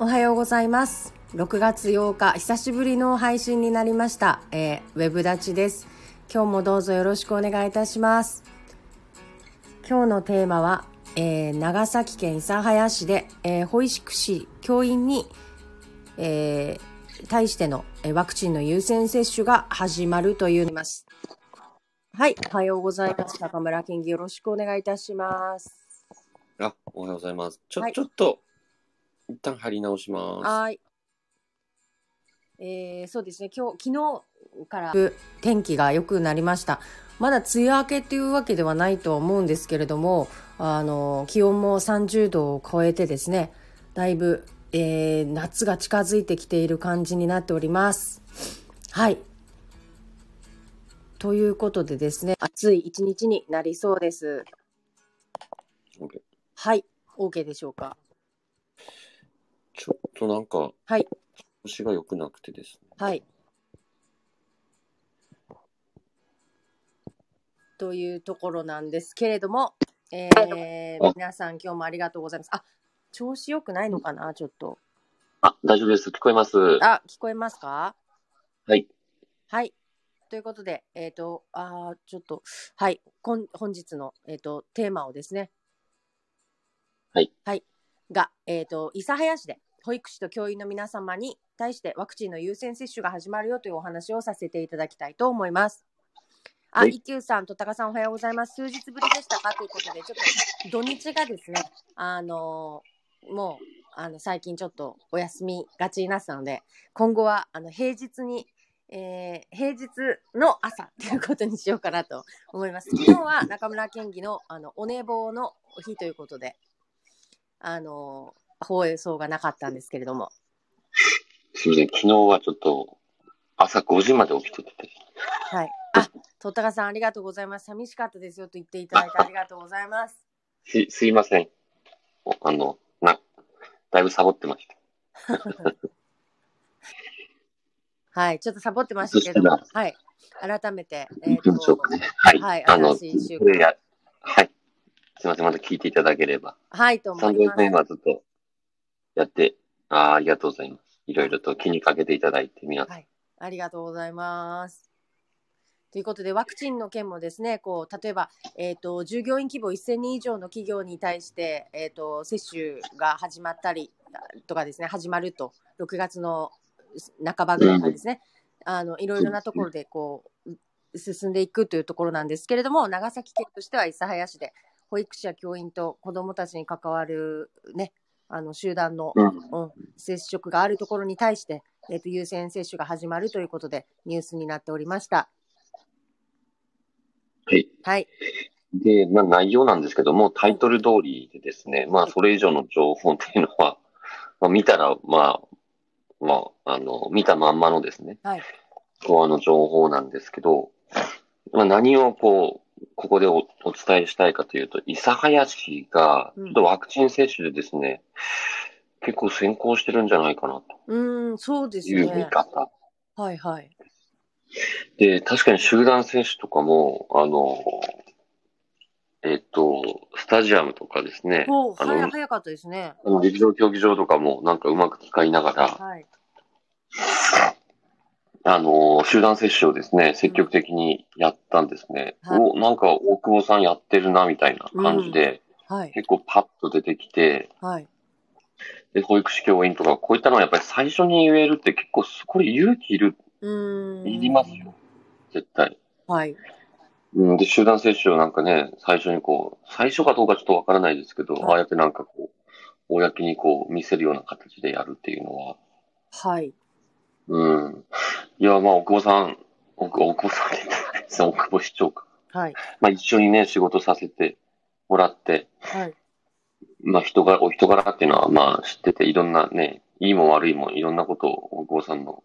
おはようございます。6月8日久しぶりの配信になりました、えー、ウェブ立ちです。今日もどうぞよろしくお願いいたします。今日のテーマは、えー、長崎県諫早市で、えー、保育士教員に、えー、対してのワクチンの優先接種が始まるというます。はいおはようございます。中村県議よろしくお願いいたします。あ、おはようございます。ちょ、はい、ちょっと、一旦貼り直します。はい。えー、そうですね、今日、昨日から天気が良くなりました。まだ梅雨明けっていうわけではないと思うんですけれども、あの、気温も30度を超えてですね、だいぶ、えー、夏が近づいてきている感じになっております。はい。ということでですね、暑い一日になりそうです。はい、OK でしょうか。ちょっとなんか、はい。調子が良くなくてですね。はい。というところなんですけれども、えー、皆さん今日もありがとうございます。あ、調子良くないのかな？ちょっと。あ、大丈夫です。聞こえます？あ、聞こえますか？はい。はい。ということで、えっ、ー、と、あちょっと、はい、本日の、えーとテーマをですね、はい。はい。が、えっ、ー、と、諫早市で保育士と教員の皆様に対してワクチンの優先接種が始まるよというお話をさせていただきたいと思います。あ、一休さん、とたかさんおはようございます。数日ぶりでしたかということで、ちょっと土日がですね、あのー、もう、あの、最近ちょっとお休みがちになったので、今後は、あの、平日に、えー、平日の朝ということにしようかなと思います。昨日は中村県議の、あの、お寝坊の日ということで、あの、放送がなかったんですけれども。すみません、昨日はちょっと朝5時まで起きてて。はい。あ、とったかさんありがとうございます。寂しかったですよと言っていただいてありがとうございます。す、すいません。あの、な、だいぶサボってました。はい、ちょっとサボってましたけども、はい。改めて、えーと、ね、はい。はい、あの、はい。すみません、また聞いていただければ。はい、と思います。3はずっとやって、あありがとうございます。いろいろと気にかけていただいて、皆さん。はい、ありがとうございます。ということで、ワクチンの件もですね、こう例えば、えーと、従業員規模1000人以上の企業に対して、えーと、接種が始まったりとかですね、始まると、6月の半ばぐらいからですね、うん、あのいろいろなところでこう進んでいくというところなんですけれども、長崎県としては諫早市で保育士や教員と子どもたちに関わる、ね、あの集団の、うん、接触があるところに対して、えーと、優先接種が始まるということでニュースになっておりました。はい。はい。で、まあ、内容なんですけども、タイトル通りでですね、まあ、それ以上の情報っていうのは、まあ、見たら、まあ、まあ、あの、見たまんまのですね、はい。こう、あの、情報なんですけど、まあ、何をこう、ここでおお伝えしたいかというと、諫早市が、ちょっとワクチン接種でですね、うん、結構先行してるんじゃないかなと。うん、そうですね。いう見方。はいはい。で、確かに集団接種とかも、あの、えっと、スタジアムとかですね。あの早かったですね。あの陸上競技場とかもなんかうまく使いながら、はい、あの、集団接種をですね、積極的にやったんですね。はい、お、なんか大久保さんやってるな、みたいな感じで、うんはい、結構パッと出てきて、はい、で、保育士教員とか、こういったのはやっぱり最初に言えるって結構、これ勇気いる、いりますよ。絶対。はい。うん、で、集団接種をなんかね、最初にこう、最初かどうかちょっとわからないですけど、はい、ああやってなんかこう、公にこう見せるような形でやるっていうのは、はい。うん。いや、まあ、大久保さん、大久保さんって言ったです大久保市長か。はい。まあ、一緒にね、仕事させてもらって、はい。まあ、人が、お人柄っていうのは、まあ、知ってて、いろんなね、いいも悪いも、いろんなことを大久保さんの、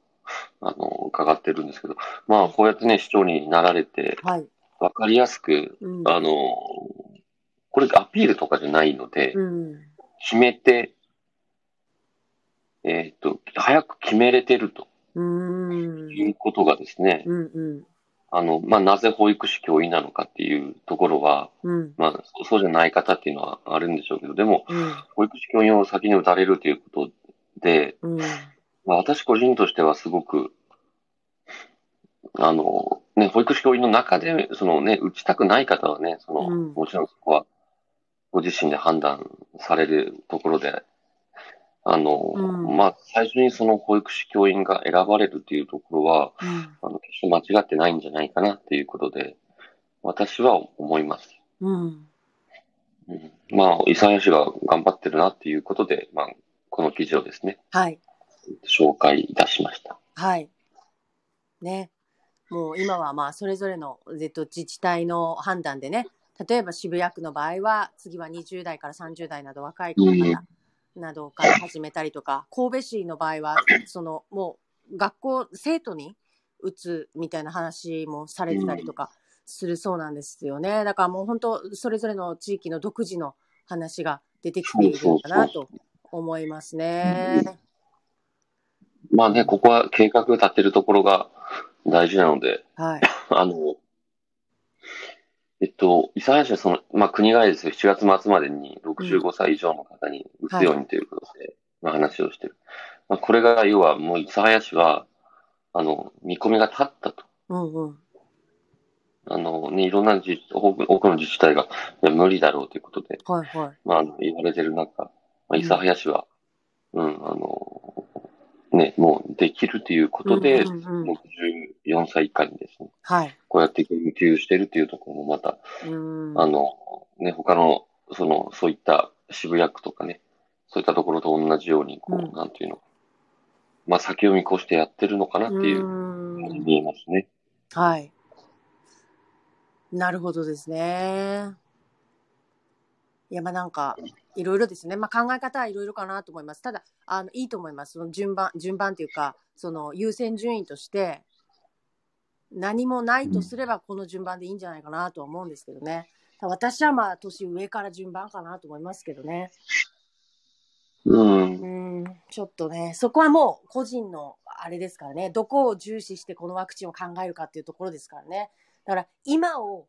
あの、伺ってるんですけど、まあ、こうやってね、市長になられて、はい。わかりやすく、うん、あの、これアピールとかじゃないので、うん、決めて、えっ、ー、と、早く決めれてると。いうことがですね、うんうん、あの、まあ、なぜ保育士教員なのかっていうところは、うん、まあ、そうじゃない方っていうのはあるんでしょうけど、でも、うん、保育士教員を先に打たれるということで、うん。まあ、私個人としてはすごく、あの、ね、保育士教員の中で、そのね、打ちたくない方はね、その、うん。もちろんそこは、ご自身で判断されるところで、あの、うんまあ、最初にその保育士教員が選ばれるっていうところは、うん。あの、決して間違ってないんじゃないかなっていうことで、私は思います。うん。うん、まあ、伊佐谷氏が頑張ってるなっていうことで、まあ、この記事をですね、はい。紹介いたしました。はい。ね。もう今はまあそれぞれの、えっと、自治体の判断でね、例えば渋谷区の場合は、次は20代から30代など若い方々などから始めたりとか、神戸市の場合は、そのもう学校、生徒に打つみたいな話もされてたりとかするそうなんですよね。だからもう本当、それぞれの地域の独自の話が出てきているんだなと思いますね。まあね、ここは計画立てるところが大事なので、はい。あの、えっと、伊佐谷市はその、まあ国がですよ、7月末までに65歳以上の方に打つようにということで、まあ話をしてる。まあこれが、要はもう伊佐谷市は、あの、見込みが立ったと。うんうん。あのね、いろんな自多く多くの自治体が、いや無理だろうということで、はいはい。まあ、あの言われてる中、まあ、諫早市は、うん、あの、ね、もうできるということで、うんうんうん64歳以下にですね、はい。こうやって研究してるっていうところもまた、うん。あの、ね、他の、その、そういった渋谷区とかね、そういったところと同じように、こう、うんなんていうの、まあ、先を見越してやってるのかなっていうう見えますね。はい。なるほどですね。いや、まあなんか、いろいろですね。まあ考え方はいろいろかなと思います。ただ、あの、いいと思います。その順番、順番というか、その優先順位として、何もないとすればこの順番でいいんじゃないかなとは思うんですけどね。私はまあ年上から順番かなと思いますけどね。うんう。ん、ちょっとね、そこはもう個人のあれですからね、どこを重視してこのワクチンを考えるかっていうところですからね。だから今を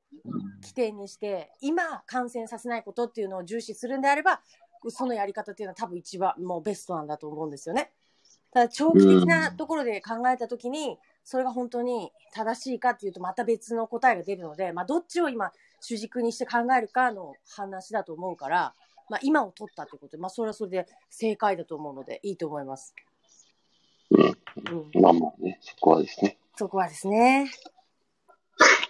起点にして、今感染させないことっていうのを重視するんであれば、そのやり方っていうのは多分一番もうベストなんだと思うんですよね。ただ長期的なところで考えたときに、それが本当に正しいかっていうとまた別の答えが出るので、まあどっちを今主軸にして考えるかの話だと思うから、まあ今を取ったってことで、まあそれはそれで正解だと思うのでいいと思います。うんうん、まあまあね、そこはですね。そこはですね。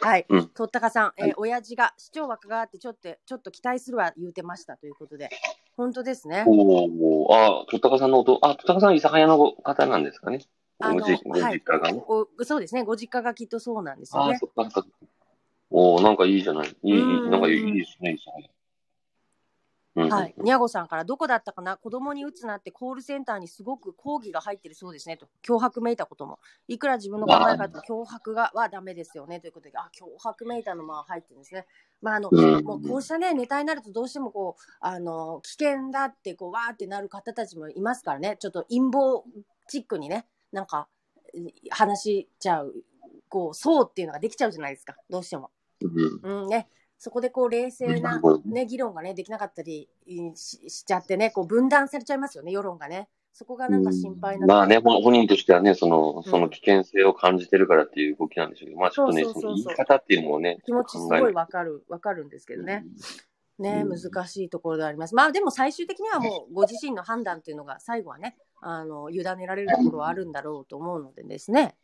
はい。うんとったかさん、えーはい親父が市長枠があってちょっと、ちょっと期待するわ言うてましたということで。本当ですね。おお、あ、とったかさんのおと、あ、たかさん、諫早の方なんですかね。あのご実家がね。おそうですね。ご実家がきっとそうなんですよああ、ね。そっかそっか。おお、なんかいいじゃない。いい、いいうんなんかいいいいですね、諫早。うん。はい。にゃごさんから、どこだったかな？子供に打つなってコールセンターにすごく抗議が入ってるそうですねと。脅迫めいたことも。いくら自分の考え方脅迫がはダメですよねということで、あ、脅迫めいたのも入ってるんですね。まあ、あの、うんもうこうしたね、ネタになるとどうしてもこう、あの、危険だって、こう、わーってなる方たちもいますからね。ちょっと陰謀チックにね、なんか、話しちゃう、こう、そうっていうのができちゃうじゃないですか。どうしても。うん。うんね。そこでこう冷静な、ね、議論がね、できなかったりししちゃってね、こう分断されちゃいますよね、世論がね。そこがなんか心配なまあね、ほ本人としてはね、その、うんその危険性を感じてるからっていう動きなんでしょうけど、まあちょっとね、その言い方っていうのもね、気持ちすごいわかる、わかるんですけどね。ね、うん難しいところであります。まあでも最終的にはもうご自身の判断っていうのが最後はね、あの、委ねられるところはあるんだろうと思うのでですね。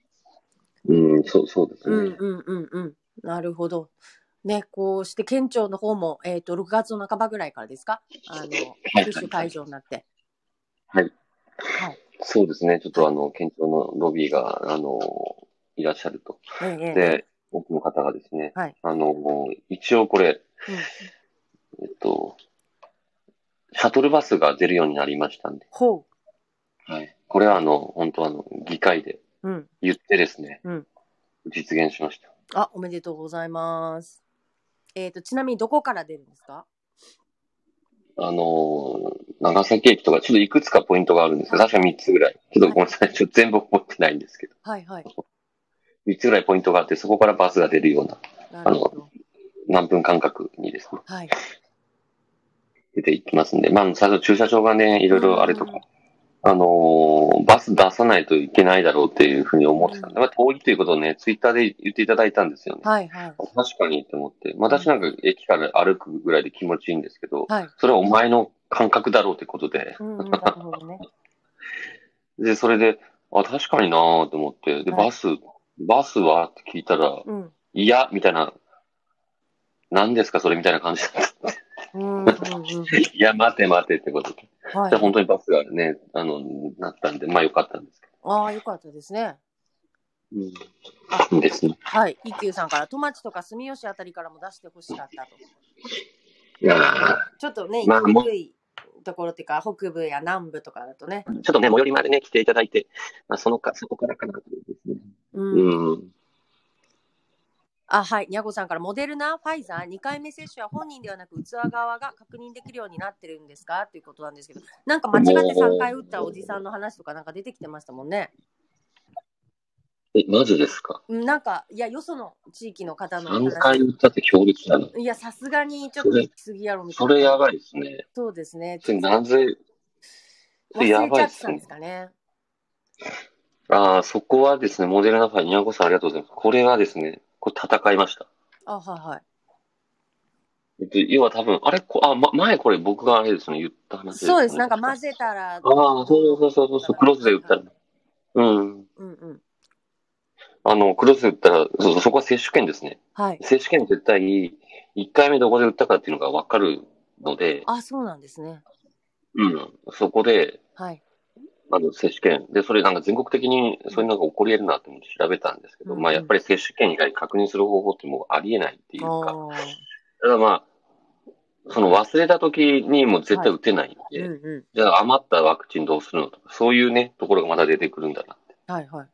うん。うん、そう、そうですね。うんうんうんうん。なるほど。ね、こうして県庁の方も、えっ、と、6月の半ばぐらいからですか？あの、接種会場になって。はい。はい。そうですね。ちょっとあの、県庁のロビーが、あの、いらっしゃると。ええええで、多くの方がですね、はいあの、一応これ、うんえっと、シャトルバスが出るようになりましたんで、ほはい。これはあの、本当あの、議会で。言ってですね、うん実現しました。あ、おめでとうございます。えっ、と、ちなみにどこから出るんですか？あの、長崎駅とか、ちょっといくつかポイントがあるんですけど、確か3つぐらい。ちょっとごめんなさい。ちょっと全部覚えてないんですけど、はいはい。3つぐらいポイントがあって、そこからバスが出るような、なるほど。何分間隔にですね、はい。出ていきますんで、まあ、最初駐車場がね、いろいろあれとか、あのーバス出さないといけないだろうっていうふうに思ってたんで、まあ、遠いということをね、ツイッターで言っていただいたんですよね。はいはい。確かにって思って。まあ私なんか駅から歩くぐらいで気持ちいいんですけど、はい。それはお前の感覚だろうってことで。うんうん、なるほどね。で、それで、あ、確かになーって思って、で、はいバス、バスはって聞いたら、うん。いや、みたいな、何ですかそれみたいな感じだった。うんうんうん。いや、待て待てってことで。はいで、。本当にバスがね、あの、なったんで、まあよかったんですけああ、よかったですね。ど。うん。いいですね。はい。一休さんから、トマチとか住吉あたりからも出してほしかったと。いやーちょっとね、まあ行きにくいところっていうか、北部や南部とかだとね。ちょっとね、最寄りまでね、来ていただいて、まあそのか、そこからかなというですね。うん。うん。あ、はい。にゃごさんから、モデルナ、ファイザー、2回目接種は本人ではなく、器側が確認できるようになってるんですか？っていうことなんですけど、なんか間違って3回打ったおじさんの話とかなんか出てきてましたもんね。え、マジですか？うんなんか、いや、よその地域の方の3回打ったって強烈だな。いや、さすがにちょっと行き過ぎやろみたいそな。れやばいですね。そうですね。それなぜ、そ忘れれやばいですかね。ああ、そこはですね、モデルナファイ、にゃんこさんありがとうございます。これはですね、これ戦いました。あ、はいはい。えっと、要は多分、あれこ、あ、ま、前これ僕があれですね、言った話です、ね。そうです。なんか混ぜたら。ああ、そうそうそうそうそう、クロスで打ったら。うん。うんうん。あの、クロスで打ったら、そうそうそこは接種券ですね。はい。接種券絶対、1回目どこで打ったかっていうのがわかるので、あ、そうなんですね。うん。そこで、はい。あの、接種券。で、それなんか全国的にそういうのが起こり得るなと思って調べたんですけど、うんうんまあやっぱり接種券以外確認する方法ってもうありえないっていうか、ただまあ、その忘れた時にもう絶対打てないんで、うんうじゃあ余ったワクチンどうするのとか、そういうね、ところがまた出てくるんだなって。ん。はいはい。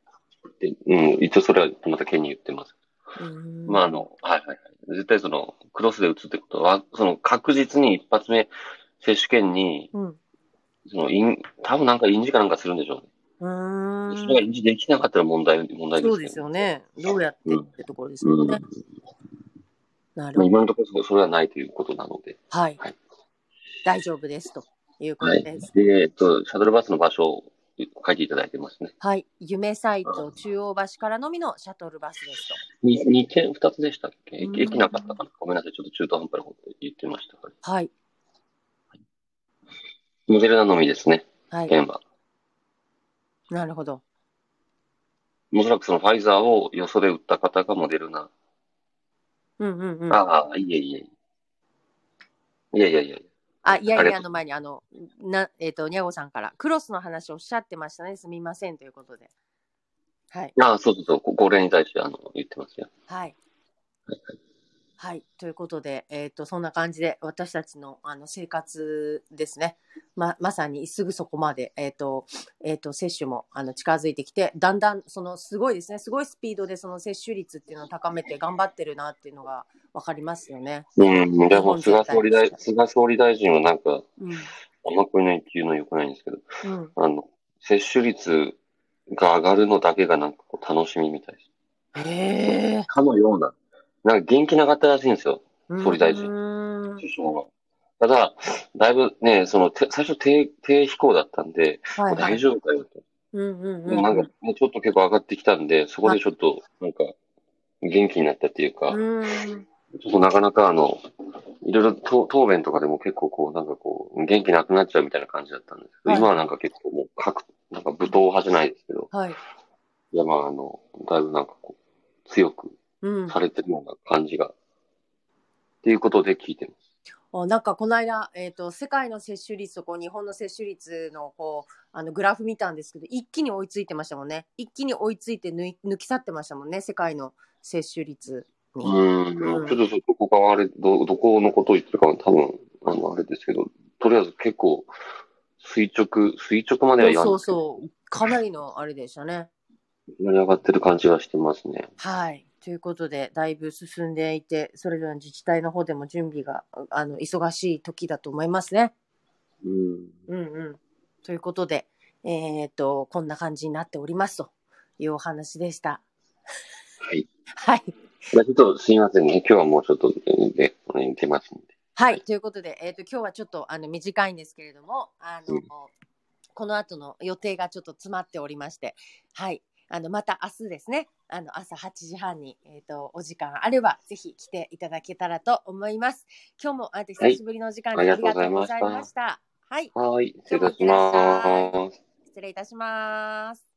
でうん、一応それはまた県に言ってます。うーんまああの、はいはいはい。絶対その、クロスで打つってことは、その確実に一発目、接種券に、うん。その、印、多分なんか印字かなんかするんでしょうね。うーんそれが印字できなかったら問題、問題ですけどそうですよね。どうやってってところですうん。よね。なるほど。まあ今のところそれはないということなので。はいはい。大丈夫ですというこはい。とです。で、えっと、シャトルバスの場所を書いていただいてますね。はい。夢サイト中央橋からのみのシャトルバスですと。に2点、2つでしたっけ？うん駅なかったかな？ごめんなさい。ちょっと中途半端なこと言ってましたから。はい。モデルナのみですね。はい。県は。なるほど。おそらくそのファイザーをよそで打った方がモデルナ。うんうんうん。ああ、いえいえ。いやいやいや。あ、いやいやの前に、あの、な、えっ、と、にゃごさんから、クロスの話をおっしゃってましたね。すみませんということで。はい。ああ、そうそうそう。ここれに対してあの言ってますよ。はい。はい。ということで、えっ、と、そんな感じで、私たちの、あの、生活ですね。ま、まさにすぐそこまで、えっ、と、えっ、と、接種も、あの、近づいてきて、だんだん、その、すごいですね。すごいスピードで、その接種率っていうのを高めて頑張ってるなっていうのがわかりますよね。うん。でも、菅総理大、菅総理大臣はなんか、うん。あんまこういっていうのは良くないんですけど、うん。あの、接種率が上がるのだけがなんかこう楽しみみたいです。へえ。かのような。なんか元気なかったらしいんですよ、総理大臣首相は。ただ、だいぶね、その、て最初低、低飛行だったんで、はいはい大丈夫かよと。うんうんうん。なんかね、ちょっと結構上がってきたんで、そこでちょっと、なんか、元気になったっていうか、うーん。ちょっとなかなかあの、いろいろ答答弁とかでも結構こう、なんかこう、元気なくなっちゃうみたいな感じだったんですけど、はい今はなんか結構もう、各、なんか武闘派じゃないですけど、はい。いやまああの、だいぶなんかこう、強くうん。されてるような感じが、っていうことで聞いてます。あなんかこの間、えっ、と、世界の接種率とこう日本の接種率のこう、あのグラフ見たんですけど、一気に追いついてましたもんね。一気に追いついて抜い抜き去ってましたもんね、世界の接種率に。うーん、ちょっとどこかはあれ、ど、どこのことを言ってるかは多分、あの、あれですけど、とりあえず結構、垂直、垂直までは言わないそうそう。かなりのあれでしたね。盛り上がってる感じがしてますね。はい。ということで、だいぶ進んでいて、それぞれの自治体の方でも準備が、あの、忙しい時だと思いますね。うん。うんうん。ということで、えっ、と、こんな感じになっておりますというお話でした。はい。はい。ちょっとすいませんね。今日はもうちょっと、で、ね出ますんで。はい。ということで、えっ、と、今日はちょっと、あの、短いんですけれども、あの、うんこの後の予定がちょっと詰まっておりまして、はい。あの、また明日ですね、あの、朝8時半に、えっ、と、お時間あれば、ぜひ来ていただけたらと思います。今日も、あ久しぶりのお時間はいでありがとうございありがとうございまました。はい。はい、失礼いたします。失礼いたします。